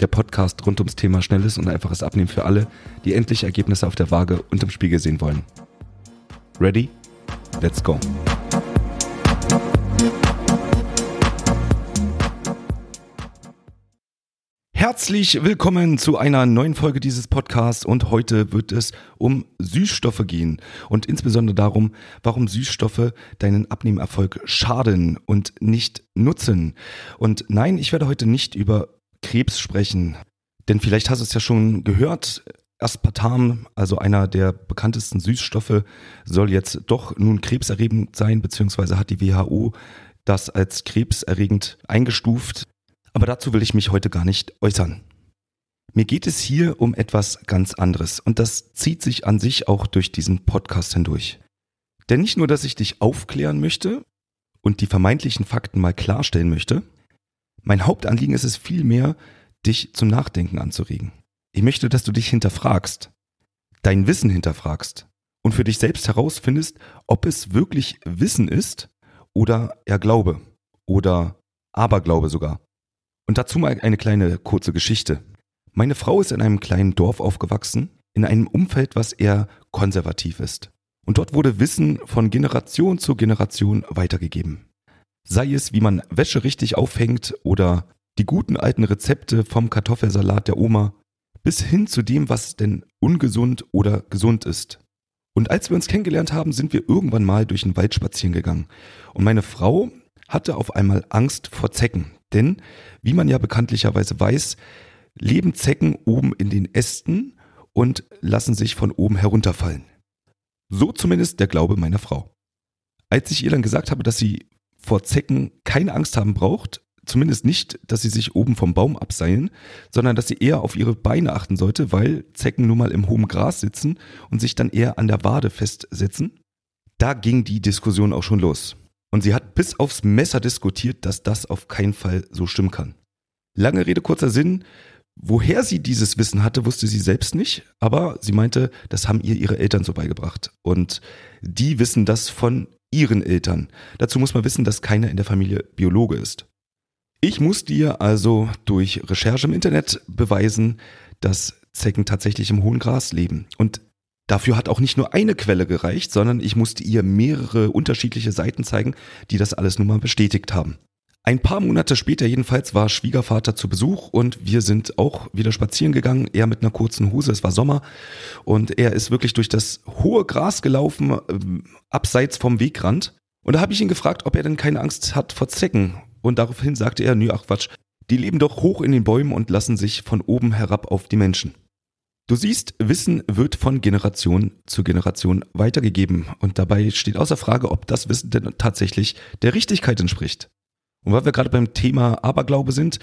Der Podcast rund ums Thema schnelles und einfaches Abnehmen für alle, die endlich Ergebnisse auf der Waage und im Spiegel sehen wollen. Ready? Let's go! Herzlich willkommen zu einer neuen Folge dieses Podcasts und heute wird es um Süßstoffe gehen und insbesondere darum, warum Süßstoffe deinen Abnehmerfolg schaden und nicht nutzen. Und nein, ich werde heute nicht über Krebs sprechen, denn vielleicht hast du es ja schon gehört, Aspartam, also einer der bekanntesten Süßstoffe, soll jetzt doch nun krebserregend sein, beziehungsweise hat die WHO das als krebserregend eingestuft. Aber dazu will ich mich heute gar nicht äußern. Mir geht es hier um etwas ganz anderes und das zieht sich an sich auch durch diesen Podcast hindurch. Denn nicht nur, dass ich dich aufklären möchte und die vermeintlichen Fakten mal klarstellen möchte, mein Hauptanliegen ist es vielmehr, dich zum Nachdenken anzuregen. Ich möchte, dass du dich hinterfragst, dein Wissen hinterfragst und für dich selbst herausfindest, ob es wirklich Wissen ist oder eher Glaube oder Aberglaube sogar. Und dazu mal eine kleine kurze Geschichte. Meine Frau ist in einem kleinen Dorf aufgewachsen, in einem Umfeld, was eher konservativ ist. Und dort wurde Wissen von Generation zu Generation weitergegeben. Sei es, wie man Wäsche richtig aufhängt oder die guten alten Rezepte vom Kartoffelsalat der Oma bis hin zu dem, was denn ungesund oder gesund ist. Und als wir uns kennengelernt haben, sind wir irgendwann mal durch den Wald spazieren gegangen. Und meine Frau hatte auf einmal Angst vor Zecken. Denn, wie man ja bekanntlicherweise weiß, leben Zecken oben in den Ästen und lassen sich von oben herunterfallen. So zumindest der Glaube meiner Frau. Als ich ihr dann gesagt habe, dass sie vor Zecken keine Angst haben braucht, zumindest nicht, dass sie sich oben vom Baum abseilen, sondern dass sie eher auf ihre Beine achten sollte, weil Zecken nun mal im hohen Gras sitzen und sich dann eher an der Wade festsetzen, da ging die Diskussion auch schon los. Und sie hat bis aufs Messer diskutiert, dass das auf keinen Fall so stimmen kann. Lange Rede, kurzer Sinn. Woher sie dieses Wissen hatte, wusste sie selbst nicht, aber sie meinte, das haben ihr ihre Eltern so beigebracht. Und die wissen das von ihren Eltern. Dazu muss man wissen, dass keiner in der Familie Biologe ist. Ich musste ihr also durch Recherche im Internet beweisen, dass Zecken tatsächlich im hohen Gras leben. Und Dafür hat auch nicht nur eine Quelle gereicht, sondern ich musste ihr mehrere unterschiedliche Seiten zeigen, die das alles nun mal bestätigt haben. Ein paar Monate später jedenfalls war Schwiegervater zu Besuch und wir sind auch wieder spazieren gegangen, er mit einer kurzen Hose, es war Sommer und er ist wirklich durch das hohe Gras gelaufen, äh, abseits vom Wegrand. Und da habe ich ihn gefragt, ob er denn keine Angst hat vor Zecken. Und daraufhin sagte er, nö, ach Quatsch, die leben doch hoch in den Bäumen und lassen sich von oben herab auf die Menschen. Du siehst, Wissen wird von Generation zu Generation weitergegeben und dabei steht außer Frage, ob das Wissen denn tatsächlich der Richtigkeit entspricht. Und weil wir gerade beim Thema Aberglaube sind,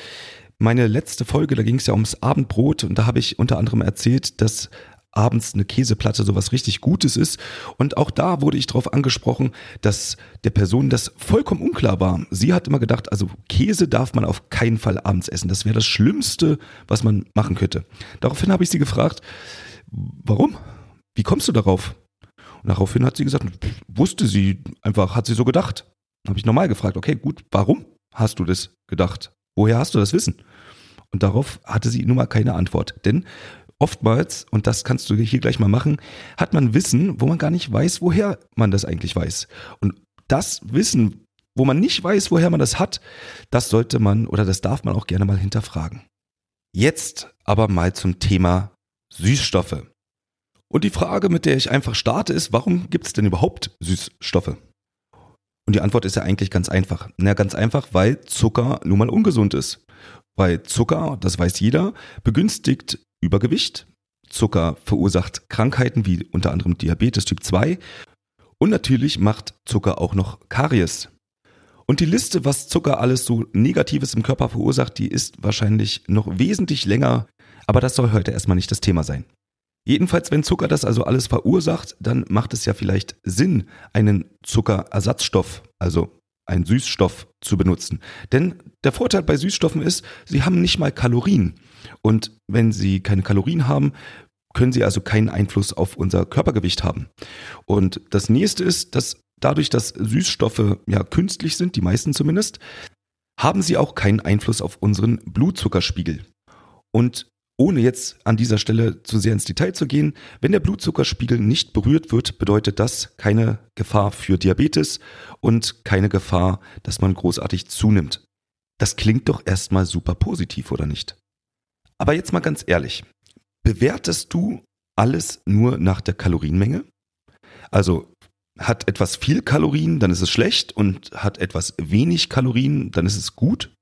meine letzte Folge, da ging es ja ums Abendbrot und da habe ich unter anderem erzählt, dass abends eine Käseplatte sowas richtig Gutes ist. Und auch da wurde ich darauf angesprochen, dass der Person das vollkommen unklar war. Sie hat immer gedacht, also Käse darf man auf keinen Fall abends essen. Das wäre das Schlimmste, was man machen könnte. Daraufhin habe ich sie gefragt, warum? Wie kommst du darauf? Und daraufhin hat sie gesagt, wusste sie einfach, hat sie so gedacht. Habe ich nochmal gefragt, okay, gut, warum hast du das gedacht? Woher hast du das Wissen? Und darauf hatte sie nun mal keine Antwort. Denn oftmals, und das kannst du hier gleich mal machen, hat man Wissen, wo man gar nicht weiß, woher man das eigentlich weiß. Und das Wissen, wo man nicht weiß, woher man das hat, das sollte man oder das darf man auch gerne mal hinterfragen. Jetzt aber mal zum Thema Süßstoffe. Und die Frage, mit der ich einfach starte, ist, warum gibt es denn überhaupt Süßstoffe? Und die Antwort ist ja eigentlich ganz einfach. Na, ganz einfach, weil Zucker nun mal ungesund ist. Weil Zucker, das weiß jeder, begünstigt Übergewicht. Zucker verursacht Krankheiten wie unter anderem Diabetes Typ 2. Und natürlich macht Zucker auch noch Karies. Und die Liste, was Zucker alles so Negatives im Körper verursacht, die ist wahrscheinlich noch wesentlich länger. Aber das soll heute erstmal nicht das Thema sein. Jedenfalls, wenn Zucker das also alles verursacht, dann macht es ja vielleicht Sinn, einen Zuckerersatzstoff, also einen Süßstoff zu benutzen. Denn der Vorteil bei Süßstoffen ist, sie haben nicht mal Kalorien. Und wenn sie keine Kalorien haben, können sie also keinen Einfluss auf unser Körpergewicht haben. Und das nächste ist, dass dadurch, dass Süßstoffe ja künstlich sind, die meisten zumindest, haben sie auch keinen Einfluss auf unseren Blutzuckerspiegel. Und ohne jetzt an dieser Stelle zu sehr ins Detail zu gehen, wenn der Blutzuckerspiegel nicht berührt wird, bedeutet das keine Gefahr für Diabetes und keine Gefahr, dass man großartig zunimmt. Das klingt doch erstmal super positiv, oder nicht? Aber jetzt mal ganz ehrlich, bewertest du alles nur nach der Kalorienmenge? Also hat etwas viel Kalorien, dann ist es schlecht und hat etwas wenig Kalorien, dann ist es gut?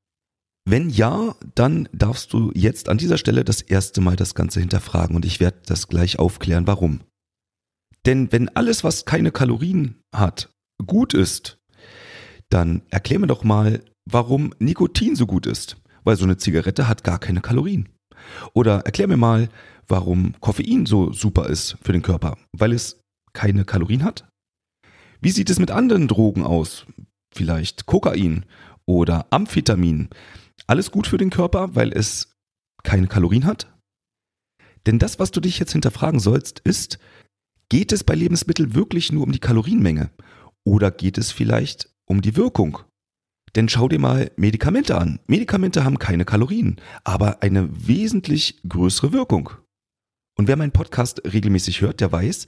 Wenn ja, dann darfst du jetzt an dieser Stelle das erste Mal das Ganze hinterfragen und ich werde das gleich aufklären, warum. Denn wenn alles, was keine Kalorien hat, gut ist, dann erklär mir doch mal, warum Nikotin so gut ist. Weil so eine Zigarette hat gar keine Kalorien. Oder erklär mir mal, warum Koffein so super ist für den Körper. Weil es keine Kalorien hat? Wie sieht es mit anderen Drogen aus? Vielleicht Kokain oder Amphetamin. Alles gut für den Körper, weil es keine Kalorien hat? Denn das, was du dich jetzt hinterfragen sollst, ist, geht es bei Lebensmitteln wirklich nur um die Kalorienmenge? Oder geht es vielleicht um die Wirkung? Denn schau dir mal Medikamente an. Medikamente haben keine Kalorien, aber eine wesentlich größere Wirkung. Und wer meinen Podcast regelmäßig hört, der weiß,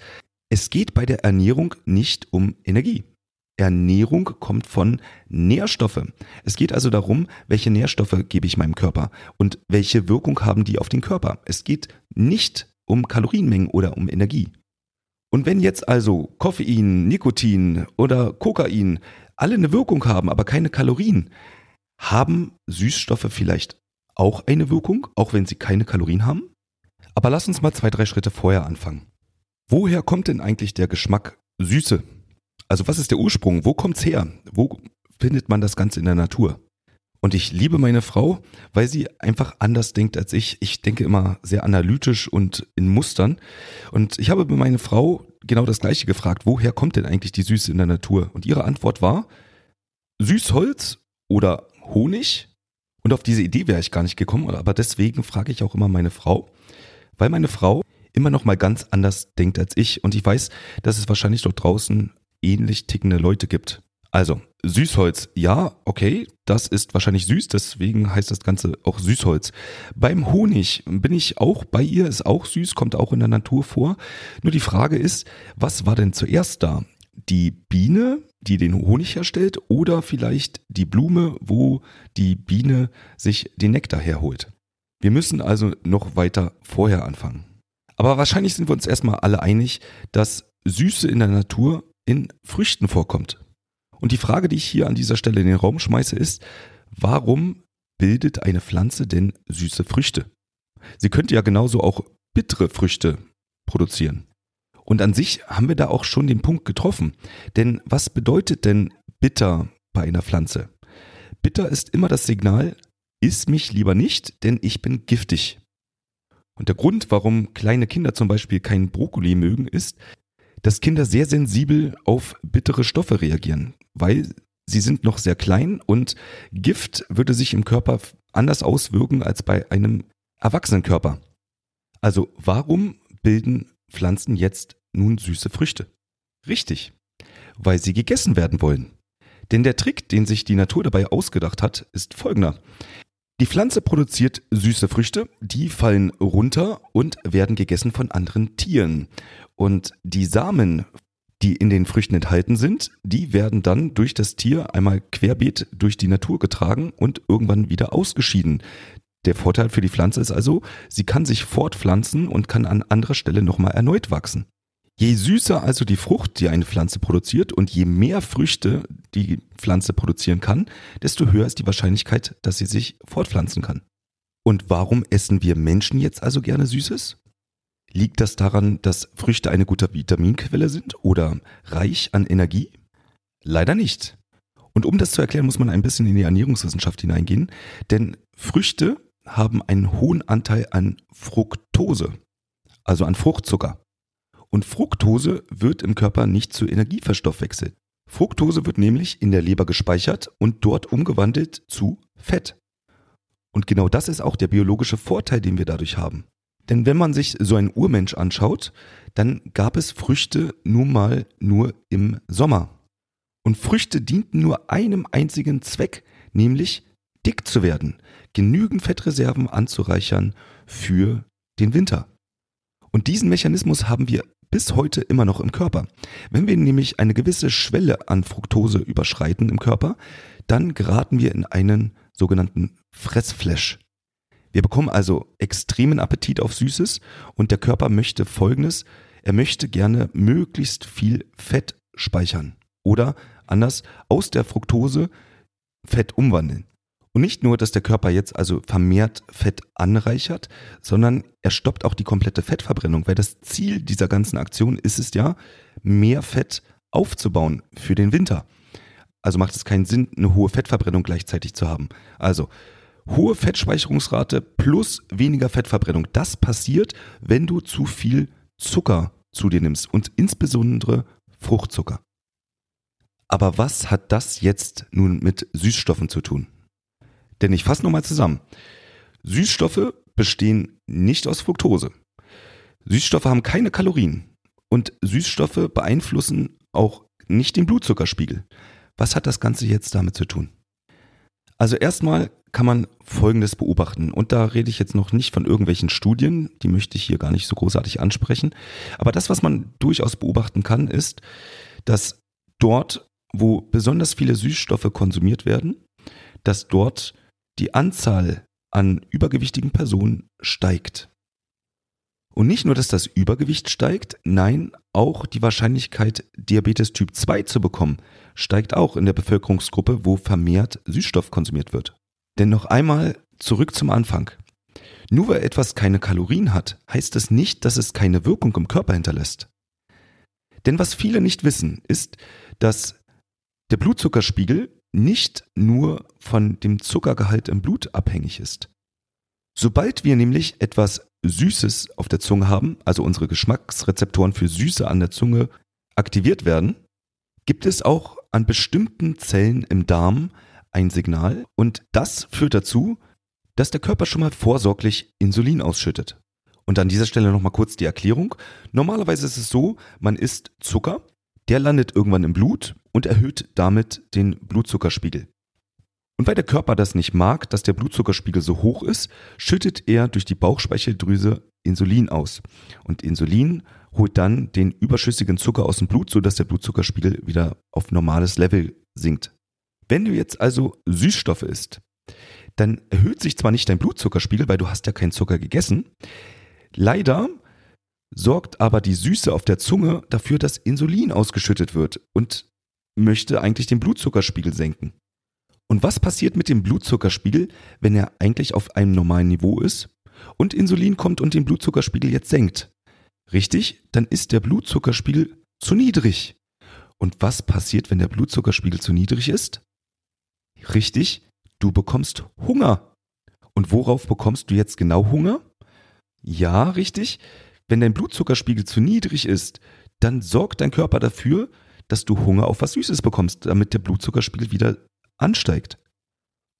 es geht bei der Ernährung nicht um Energie. Ernährung kommt von Nährstoffe. Es geht also darum, welche Nährstoffe gebe ich meinem Körper und welche Wirkung haben die auf den Körper. Es geht nicht um Kalorienmengen oder um Energie. Und wenn jetzt also Koffein, Nikotin oder Kokain alle eine Wirkung haben, aber keine Kalorien, haben Süßstoffe vielleicht auch eine Wirkung, auch wenn sie keine Kalorien haben? Aber lass uns mal zwei, drei Schritte vorher anfangen. Woher kommt denn eigentlich der Geschmack Süße? Also was ist der Ursprung? Wo kommt's her? Wo findet man das Ganze in der Natur? Und ich liebe meine Frau, weil sie einfach anders denkt als ich. Ich denke immer sehr analytisch und in Mustern. Und ich habe meine Frau genau das gleiche gefragt. Woher kommt denn eigentlich die Süße in der Natur? Und ihre Antwort war Süßholz oder Honig. Und auf diese Idee wäre ich gar nicht gekommen, aber deswegen frage ich auch immer meine Frau, weil meine Frau immer noch mal ganz anders denkt als ich. Und ich weiß, dass es wahrscheinlich dort draußen ähnlich tickende Leute gibt. Also, Süßholz, ja, okay, das ist wahrscheinlich süß, deswegen heißt das Ganze auch Süßholz. Beim Honig bin ich auch bei ihr, ist auch süß, kommt auch in der Natur vor. Nur die Frage ist, was war denn zuerst da? Die Biene, die den Honig herstellt, oder vielleicht die Blume, wo die Biene sich den Nektar herholt? Wir müssen also noch weiter vorher anfangen. Aber wahrscheinlich sind wir uns erstmal alle einig, dass Süße in der Natur in Früchten vorkommt. Und die Frage, die ich hier an dieser Stelle in den Raum schmeiße, ist, warum bildet eine Pflanze denn süße Früchte? Sie könnte ja genauso auch bittere Früchte produzieren. Und an sich haben wir da auch schon den Punkt getroffen. Denn was bedeutet denn bitter bei einer Pflanze? Bitter ist immer das Signal, iss mich lieber nicht, denn ich bin giftig. Und der Grund, warum kleine Kinder zum Beispiel keinen Brokkoli mögen, ist, dass Kinder sehr sensibel auf bittere Stoffe reagieren, weil sie sind noch sehr klein und Gift würde sich im Körper anders auswirken als bei einem Erwachsenenkörper. Also warum bilden Pflanzen jetzt nun süße Früchte? Richtig, weil sie gegessen werden wollen. Denn der Trick, den sich die Natur dabei ausgedacht hat, ist folgender. Die Pflanze produziert süße Früchte, die fallen runter und werden gegessen von anderen Tieren. Und die Samen, die in den Früchten enthalten sind, die werden dann durch das Tier einmal querbeet durch die Natur getragen und irgendwann wieder ausgeschieden. Der Vorteil für die Pflanze ist also, sie kann sich fortpflanzen und kann an anderer Stelle nochmal erneut wachsen. Je süßer also die Frucht, die eine Pflanze produziert und je mehr Früchte die Pflanze produzieren kann, desto höher ist die Wahrscheinlichkeit, dass sie sich fortpflanzen kann. Und warum essen wir Menschen jetzt also gerne Süßes? Liegt das daran, dass Früchte eine gute Vitaminquelle sind oder reich an Energie? Leider nicht. Und um das zu erklären, muss man ein bisschen in die Ernährungswissenschaft hineingehen, denn Früchte haben einen hohen Anteil an Fructose. also an Fruchtzucker. Und Fructose wird im Körper nicht zu Energie verstoffwechselt. Fructose wird nämlich in der Leber gespeichert und dort umgewandelt zu Fett. Und genau das ist auch der biologische Vorteil, den wir dadurch haben. Denn wenn man sich so einen Urmensch anschaut, dann gab es Früchte nun mal nur im Sommer. Und Früchte dienten nur einem einzigen Zweck, nämlich dick zu werden, genügend Fettreserven anzureichern für den Winter. Und diesen Mechanismus haben wir bis heute immer noch im Körper. Wenn wir nämlich eine gewisse Schwelle an Fructose überschreiten im Körper, dann geraten wir in einen sogenannten Fressflash. Wir bekommen also extremen Appetit auf Süßes und der Körper möchte Folgendes, er möchte gerne möglichst viel Fett speichern oder anders aus der Fructose Fett umwandeln. Und nicht nur, dass der Körper jetzt also vermehrt Fett anreichert, sondern er stoppt auch die komplette Fettverbrennung, weil das Ziel dieser ganzen Aktion ist es ja, mehr Fett aufzubauen für den Winter. Also macht es keinen Sinn, eine hohe Fettverbrennung gleichzeitig zu haben. Also hohe Fettspeicherungsrate plus weniger Fettverbrennung. Das passiert, wenn du zu viel Zucker zu dir nimmst und insbesondere Fruchtzucker. Aber was hat das jetzt nun mit Süßstoffen zu tun? Denn ich fasse nochmal zusammen. Süßstoffe bestehen nicht aus Fructose. Süßstoffe haben keine Kalorien. Und Süßstoffe beeinflussen auch nicht den Blutzuckerspiegel. Was hat das Ganze jetzt damit zu tun? Also erstmal kann man Folgendes beobachten. Und da rede ich jetzt noch nicht von irgendwelchen Studien, die möchte ich hier gar nicht so großartig ansprechen. Aber das, was man durchaus beobachten kann, ist, dass dort, wo besonders viele Süßstoffe konsumiert werden, dass dort die Anzahl an übergewichtigen Personen steigt. Und nicht nur, dass das Übergewicht steigt, nein, auch die Wahrscheinlichkeit, Diabetes Typ 2 zu bekommen, steigt auch in der Bevölkerungsgruppe, wo vermehrt Süßstoff konsumiert wird. Denn noch einmal zurück zum Anfang. Nur weil etwas keine Kalorien hat, heißt es nicht, dass es keine Wirkung im Körper hinterlässt. Denn was viele nicht wissen, ist, dass der Blutzuckerspiegel nicht nur von dem Zuckergehalt im Blut abhängig ist. Sobald wir nämlich etwas Süßes auf der Zunge haben, also unsere Geschmacksrezeptoren für Süße an der Zunge aktiviert werden, gibt es auch an bestimmten Zellen im Darm ein Signal und das führt dazu, dass der Körper schon mal vorsorglich Insulin ausschüttet. Und an dieser Stelle nochmal kurz die Erklärung. Normalerweise ist es so, man isst Zucker, der landet irgendwann im Blut und erhöht damit den Blutzuckerspiegel. Und weil der Körper das nicht mag, dass der Blutzuckerspiegel so hoch ist, schüttet er durch die Bauchspeicheldrüse Insulin aus. Und Insulin holt dann den überschüssigen Zucker aus dem Blut, sodass der Blutzuckerspiegel wieder auf normales Level sinkt. Wenn du jetzt also Süßstoffe isst, dann erhöht sich zwar nicht dein Blutzuckerspiegel, weil du hast ja keinen Zucker gegessen. Leider sorgt aber die Süße auf der Zunge dafür, dass Insulin ausgeschüttet wird und möchte eigentlich den Blutzuckerspiegel senken. Und was passiert mit dem Blutzuckerspiegel, wenn er eigentlich auf einem normalen Niveau ist und Insulin kommt und den Blutzuckerspiegel jetzt senkt? Richtig, dann ist der Blutzuckerspiegel zu niedrig. Und was passiert, wenn der Blutzuckerspiegel zu niedrig ist? Richtig, du bekommst Hunger. Und worauf bekommst du jetzt genau Hunger? Ja, richtig. Wenn dein Blutzuckerspiegel zu niedrig ist, dann sorgt dein Körper dafür, dass du Hunger auf was Süßes bekommst, damit der Blutzuckerspiegel wieder ansteigt.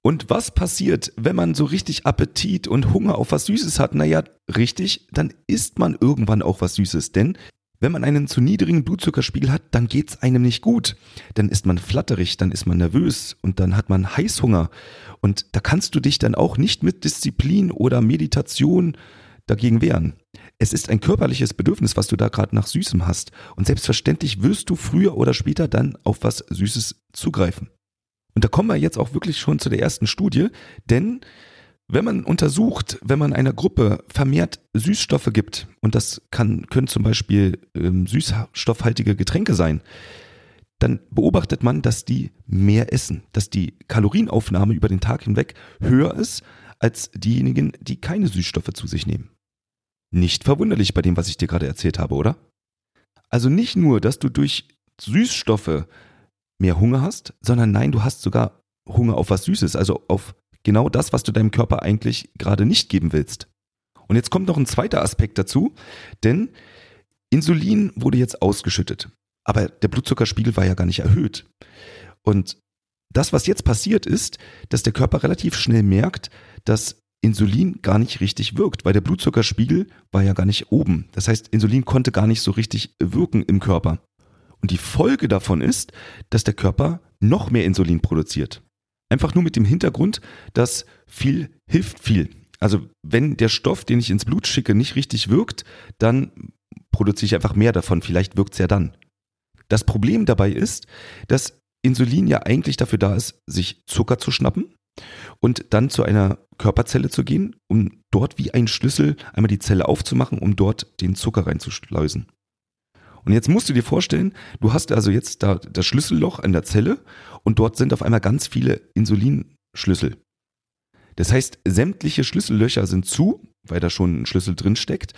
Und was passiert, wenn man so richtig Appetit und Hunger auf was Süßes hat? Naja, richtig, dann isst man irgendwann auch was Süßes. Denn wenn man einen zu niedrigen Blutzuckerspiegel hat, dann geht's einem nicht gut. Dann ist man flatterig, dann ist man nervös und dann hat man Heißhunger. Und da kannst du dich dann auch nicht mit Disziplin oder Meditation dagegen wehren. Es ist ein körperliches Bedürfnis, was du da gerade nach Süßem hast. Und selbstverständlich wirst du früher oder später dann auf was Süßes zugreifen. Und da kommen wir jetzt auch wirklich schon zu der ersten Studie, denn wenn man untersucht, wenn man einer Gruppe vermehrt Süßstoffe gibt, und das kann, können zum Beispiel ähm, süßstoffhaltige Getränke sein, dann beobachtet man, dass die mehr essen, dass die Kalorienaufnahme über den Tag hinweg höher ist als diejenigen, die keine Süßstoffe zu sich nehmen. Nicht verwunderlich bei dem, was ich dir gerade erzählt habe, oder? Also nicht nur, dass du durch Süßstoffe mehr Hunger hast, sondern nein, du hast sogar Hunger auf was Süßes, also auf genau das, was du deinem Körper eigentlich gerade nicht geben willst. Und jetzt kommt noch ein zweiter Aspekt dazu, denn Insulin wurde jetzt ausgeschüttet, aber der Blutzuckerspiegel war ja gar nicht erhöht. Und das, was jetzt passiert ist, dass der Körper relativ schnell merkt, dass Insulin gar nicht richtig wirkt, weil der Blutzuckerspiegel war ja gar nicht oben. Das heißt, Insulin konnte gar nicht so richtig wirken im Körper. Und die Folge davon ist, dass der Körper noch mehr Insulin produziert. Einfach nur mit dem Hintergrund, dass viel hilft viel. Also wenn der Stoff, den ich ins Blut schicke, nicht richtig wirkt, dann produziere ich einfach mehr davon. Vielleicht wirkt es ja dann. Das Problem dabei ist, dass Insulin ja eigentlich dafür da ist, sich Zucker zu schnappen und dann zu einer Körperzelle zu gehen, um dort wie ein Schlüssel einmal die Zelle aufzumachen, um dort den Zucker reinzuschleusen. Und jetzt musst du dir vorstellen, du hast also jetzt da das Schlüsselloch an der Zelle und dort sind auf einmal ganz viele Insulinschlüssel. Das heißt, sämtliche Schlüssellöcher sind zu, weil da schon ein Schlüssel drin steckt.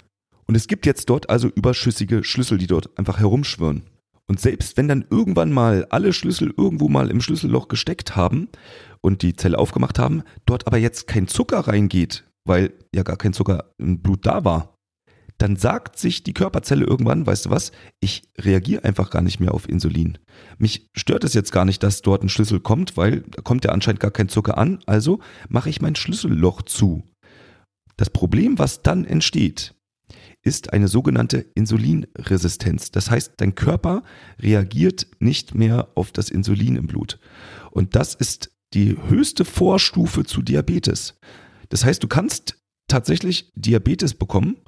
Und es gibt jetzt dort also überschüssige Schlüssel, die dort einfach herumschwirren. Und selbst wenn dann irgendwann mal alle Schlüssel irgendwo mal im Schlüsselloch gesteckt haben und die Zelle aufgemacht haben, dort aber jetzt kein Zucker reingeht, weil ja gar kein Zucker im Blut da war, dann sagt sich die Körperzelle irgendwann, weißt du was, ich reagiere einfach gar nicht mehr auf Insulin. Mich stört es jetzt gar nicht, dass dort ein Schlüssel kommt, weil da kommt ja anscheinend gar kein Zucker an, also mache ich mein Schlüsselloch zu. Das Problem, was dann entsteht, ist eine sogenannte Insulinresistenz. Das heißt, dein Körper reagiert nicht mehr auf das Insulin im Blut. Und das ist die höchste Vorstufe zu Diabetes. Das heißt, du kannst tatsächlich Diabetes bekommen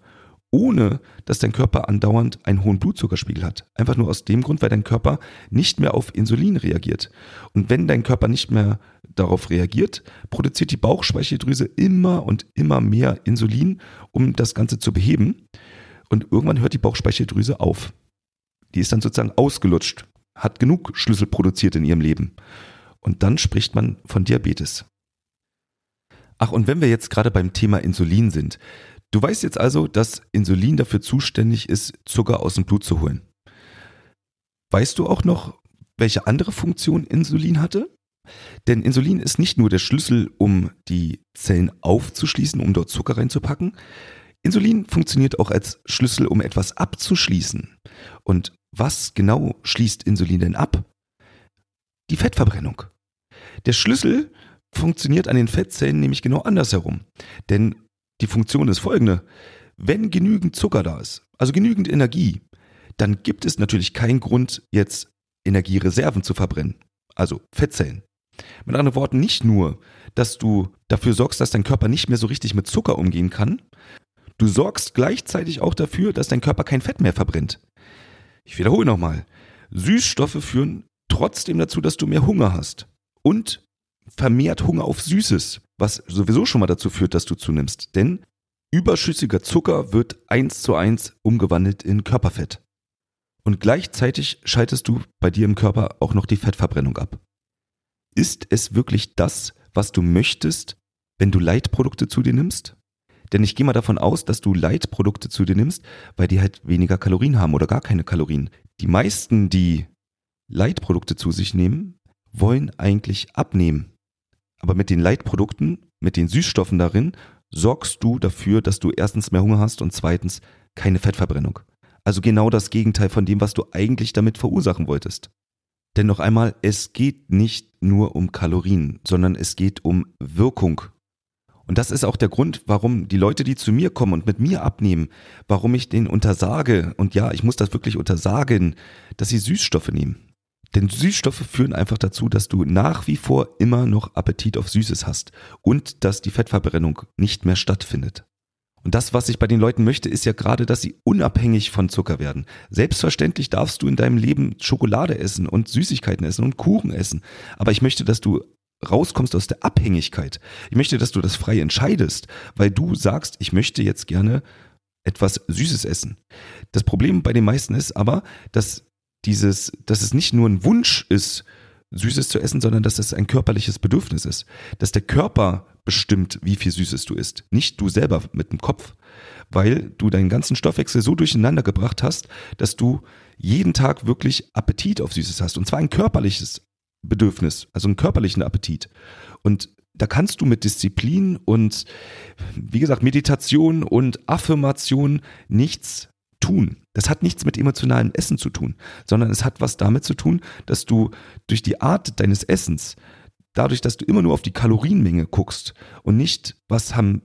ohne dass dein Körper andauernd einen hohen Blutzuckerspiegel hat. Einfach nur aus dem Grund, weil dein Körper nicht mehr auf Insulin reagiert. Und wenn dein Körper nicht mehr darauf reagiert, produziert die Bauchspeicheldrüse immer und immer mehr Insulin, um das Ganze zu beheben. Und irgendwann hört die Bauchspeicheldrüse auf. Die ist dann sozusagen ausgelutscht, hat genug Schlüssel produziert in ihrem Leben. Und dann spricht man von Diabetes. Ach, und wenn wir jetzt gerade beim Thema Insulin sind, Du weißt jetzt also, dass Insulin dafür zuständig ist, Zucker aus dem Blut zu holen. Weißt du auch noch, welche andere Funktion Insulin hatte? Denn Insulin ist nicht nur der Schlüssel, um die Zellen aufzuschließen, um dort Zucker reinzupacken. Insulin funktioniert auch als Schlüssel, um etwas abzuschließen. Und was genau schließt Insulin denn ab? Die Fettverbrennung. Der Schlüssel funktioniert an den Fettzellen nämlich genau andersherum. Denn die Funktion ist folgende. Wenn genügend Zucker da ist, also genügend Energie, dann gibt es natürlich keinen Grund, jetzt Energiereserven zu verbrennen, also Fettzellen. Mit anderen Worten, nicht nur, dass du dafür sorgst, dass dein Körper nicht mehr so richtig mit Zucker umgehen kann, du sorgst gleichzeitig auch dafür, dass dein Körper kein Fett mehr verbrennt. Ich wiederhole nochmal. Süßstoffe führen trotzdem dazu, dass du mehr Hunger hast und vermehrt Hunger auf Süßes was sowieso schon mal dazu führt, dass du zunimmst. Denn überschüssiger Zucker wird eins zu eins umgewandelt in Körperfett. Und gleichzeitig schaltest du bei dir im Körper auch noch die Fettverbrennung ab. Ist es wirklich das, was du möchtest, wenn du Leitprodukte zu dir nimmst? Denn ich gehe mal davon aus, dass du Leitprodukte zu dir nimmst, weil die halt weniger Kalorien haben oder gar keine Kalorien. Die meisten, die Leitprodukte zu sich nehmen, wollen eigentlich abnehmen. Aber mit den Leitprodukten, mit den Süßstoffen darin, sorgst du dafür, dass du erstens mehr Hunger hast und zweitens keine Fettverbrennung. Also genau das Gegenteil von dem, was du eigentlich damit verursachen wolltest. Denn noch einmal, es geht nicht nur um Kalorien, sondern es geht um Wirkung. Und das ist auch der Grund, warum die Leute, die zu mir kommen und mit mir abnehmen, warum ich denen untersage, und ja, ich muss das wirklich untersagen, dass sie Süßstoffe nehmen. Denn Süßstoffe führen einfach dazu, dass du nach wie vor immer noch Appetit auf Süßes hast und dass die Fettverbrennung nicht mehr stattfindet. Und das, was ich bei den Leuten möchte, ist ja gerade, dass sie unabhängig von Zucker werden. Selbstverständlich darfst du in deinem Leben Schokolade essen und Süßigkeiten essen und Kuchen essen. Aber ich möchte, dass du rauskommst aus der Abhängigkeit. Ich möchte, dass du das frei entscheidest, weil du sagst, ich möchte jetzt gerne etwas Süßes essen. Das Problem bei den meisten ist aber, dass dieses, dass es nicht nur ein Wunsch ist, Süßes zu essen, sondern dass es ein körperliches Bedürfnis ist. Dass der Körper bestimmt, wie viel Süßes du isst, nicht du selber mit dem Kopf. Weil du deinen ganzen Stoffwechsel so durcheinander gebracht hast, dass du jeden Tag wirklich Appetit auf Süßes hast. Und zwar ein körperliches Bedürfnis, also einen körperlichen Appetit. Und da kannst du mit Disziplin und, wie gesagt, Meditation und Affirmation nichts tun. Das hat nichts mit emotionalem Essen zu tun, sondern es hat was damit zu tun, dass du durch die Art deines Essens, dadurch, dass du immer nur auf die Kalorienmenge guckst und nicht, was haben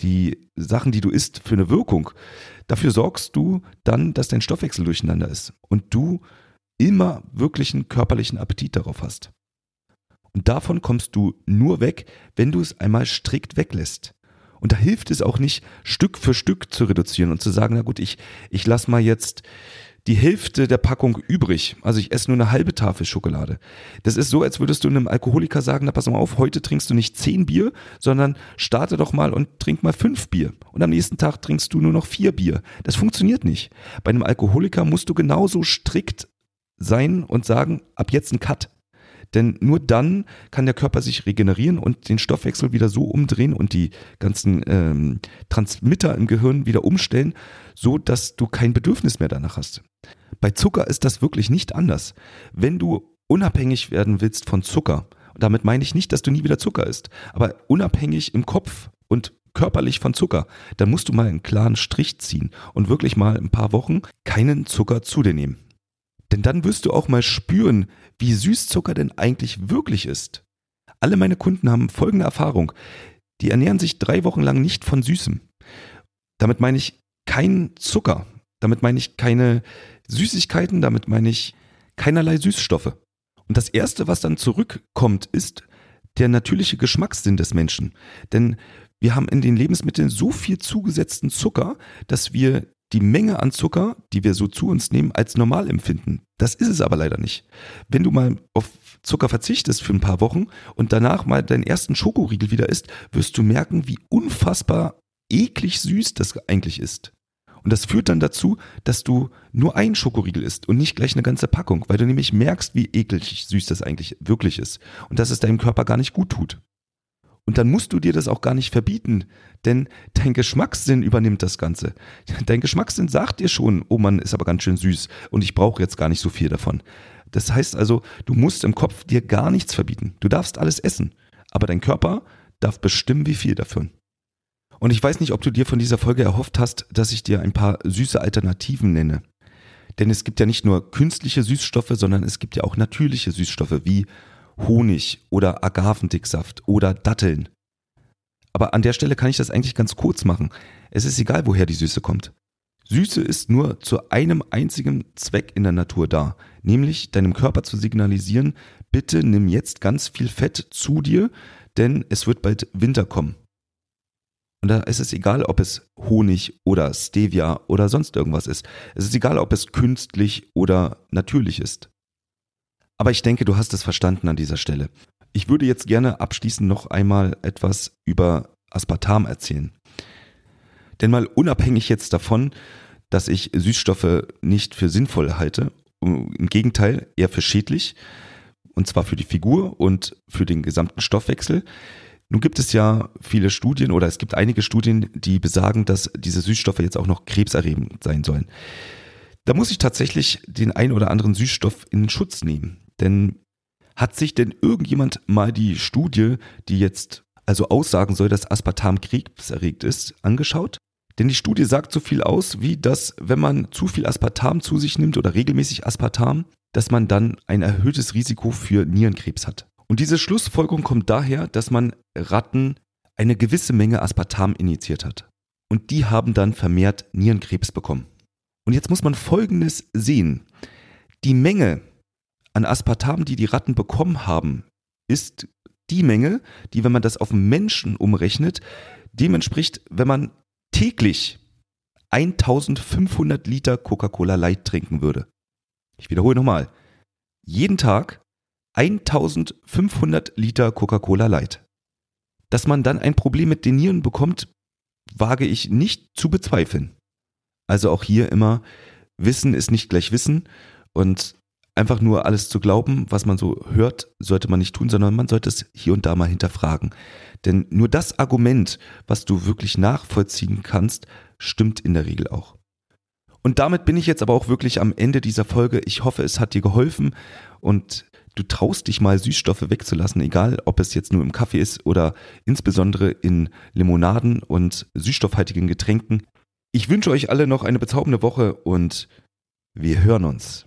die Sachen, die du isst, für eine Wirkung, dafür sorgst du dann, dass dein Stoffwechsel durcheinander ist und du immer wirklichen körperlichen Appetit darauf hast. Und davon kommst du nur weg, wenn du es einmal strikt weglässt. Und da hilft es auch nicht, Stück für Stück zu reduzieren und zu sagen, na gut, ich, ich lass mal jetzt die Hälfte der Packung übrig. Also ich esse nur eine halbe Tafel Schokolade. Das ist so, als würdest du einem Alkoholiker sagen, na pass mal auf, heute trinkst du nicht zehn Bier, sondern starte doch mal und trink mal fünf Bier. Und am nächsten Tag trinkst du nur noch vier Bier. Das funktioniert nicht. Bei einem Alkoholiker musst du genauso strikt sein und sagen, ab jetzt ein Cut. Denn nur dann kann der Körper sich regenerieren und den Stoffwechsel wieder so umdrehen und die ganzen ähm, Transmitter im Gehirn wieder umstellen, so dass du kein Bedürfnis mehr danach hast. Bei Zucker ist das wirklich nicht anders. Wenn du unabhängig werden willst von Zucker, und damit meine ich nicht, dass du nie wieder Zucker isst, aber unabhängig im Kopf und körperlich von Zucker, dann musst du mal einen klaren Strich ziehen und wirklich mal ein paar Wochen keinen Zucker zu dir nehmen. Denn dann wirst du auch mal spüren, wie süß Zucker denn eigentlich wirklich ist. Alle meine Kunden haben folgende Erfahrung. Die ernähren sich drei Wochen lang nicht von Süßem. Damit meine ich kein Zucker. Damit meine ich keine Süßigkeiten. Damit meine ich keinerlei Süßstoffe. Und das Erste, was dann zurückkommt, ist der natürliche Geschmackssinn des Menschen. Denn wir haben in den Lebensmitteln so viel zugesetzten Zucker, dass wir die Menge an Zucker, die wir so zu uns nehmen, als normal empfinden. Das ist es aber leider nicht. Wenn du mal auf Zucker verzichtest für ein paar Wochen und danach mal deinen ersten Schokoriegel wieder isst, wirst du merken, wie unfassbar eklig süß das eigentlich ist. Und das führt dann dazu, dass du nur einen Schokoriegel isst und nicht gleich eine ganze Packung, weil du nämlich merkst, wie eklig süß das eigentlich wirklich ist und dass es deinem Körper gar nicht gut tut. Und dann musst du dir das auch gar nicht verbieten, denn dein Geschmackssinn übernimmt das Ganze. Dein Geschmackssinn sagt dir schon, oh Mann, ist aber ganz schön süß und ich brauche jetzt gar nicht so viel davon. Das heißt also, du musst im Kopf dir gar nichts verbieten. Du darfst alles essen, aber dein Körper darf bestimmen, wie viel davon. Und ich weiß nicht, ob du dir von dieser Folge erhofft hast, dass ich dir ein paar süße Alternativen nenne. Denn es gibt ja nicht nur künstliche Süßstoffe, sondern es gibt ja auch natürliche Süßstoffe wie Honig oder Agavendicksaft oder Datteln. Aber an der Stelle kann ich das eigentlich ganz kurz machen. Es ist egal, woher die Süße kommt. Süße ist nur zu einem einzigen Zweck in der Natur da, nämlich deinem Körper zu signalisieren, bitte nimm jetzt ganz viel Fett zu dir, denn es wird bald Winter kommen. Und da ist es egal, ob es Honig oder Stevia oder sonst irgendwas ist. Es ist egal, ob es künstlich oder natürlich ist. Aber ich denke, du hast es verstanden an dieser Stelle. Ich würde jetzt gerne abschließend noch einmal etwas über Aspartam erzählen. Denn mal unabhängig jetzt davon, dass ich Süßstoffe nicht für sinnvoll halte, im Gegenteil eher für schädlich, und zwar für die Figur und für den gesamten Stoffwechsel. Nun gibt es ja viele Studien oder es gibt einige Studien, die besagen, dass diese Süßstoffe jetzt auch noch krebserregend sein sollen. Da muss ich tatsächlich den ein oder anderen Süßstoff in Schutz nehmen. Denn hat sich denn irgendjemand mal die Studie, die jetzt also aussagen soll, dass Aspartam krebserregt ist, angeschaut? Denn die Studie sagt so viel aus, wie dass, wenn man zu viel Aspartam zu sich nimmt oder regelmäßig Aspartam, dass man dann ein erhöhtes Risiko für Nierenkrebs hat. Und diese Schlussfolgerung kommt daher, dass man Ratten eine gewisse Menge Aspartam injiziert hat. Und die haben dann vermehrt Nierenkrebs bekommen. Und jetzt muss man Folgendes sehen. Die Menge an Aspartam, die die Ratten bekommen haben, ist die Menge, die, wenn man das auf Menschen umrechnet, dem entspricht, wenn man täglich 1500 Liter Coca-Cola Light trinken würde. Ich wiederhole nochmal. Jeden Tag 1500 Liter Coca-Cola Light. Dass man dann ein Problem mit den Nieren bekommt, wage ich nicht zu bezweifeln. Also auch hier immer, Wissen ist nicht gleich Wissen und einfach nur alles zu glauben, was man so hört, sollte man nicht tun, sondern man sollte es hier und da mal hinterfragen. Denn nur das Argument, was du wirklich nachvollziehen kannst, stimmt in der Regel auch. Und damit bin ich jetzt aber auch wirklich am Ende dieser Folge. Ich hoffe, es hat dir geholfen und du traust dich mal Süßstoffe wegzulassen, egal ob es jetzt nur im Kaffee ist oder insbesondere in Limonaden und süßstoffhaltigen Getränken. Ich wünsche euch alle noch eine bezaubernde Woche und wir hören uns.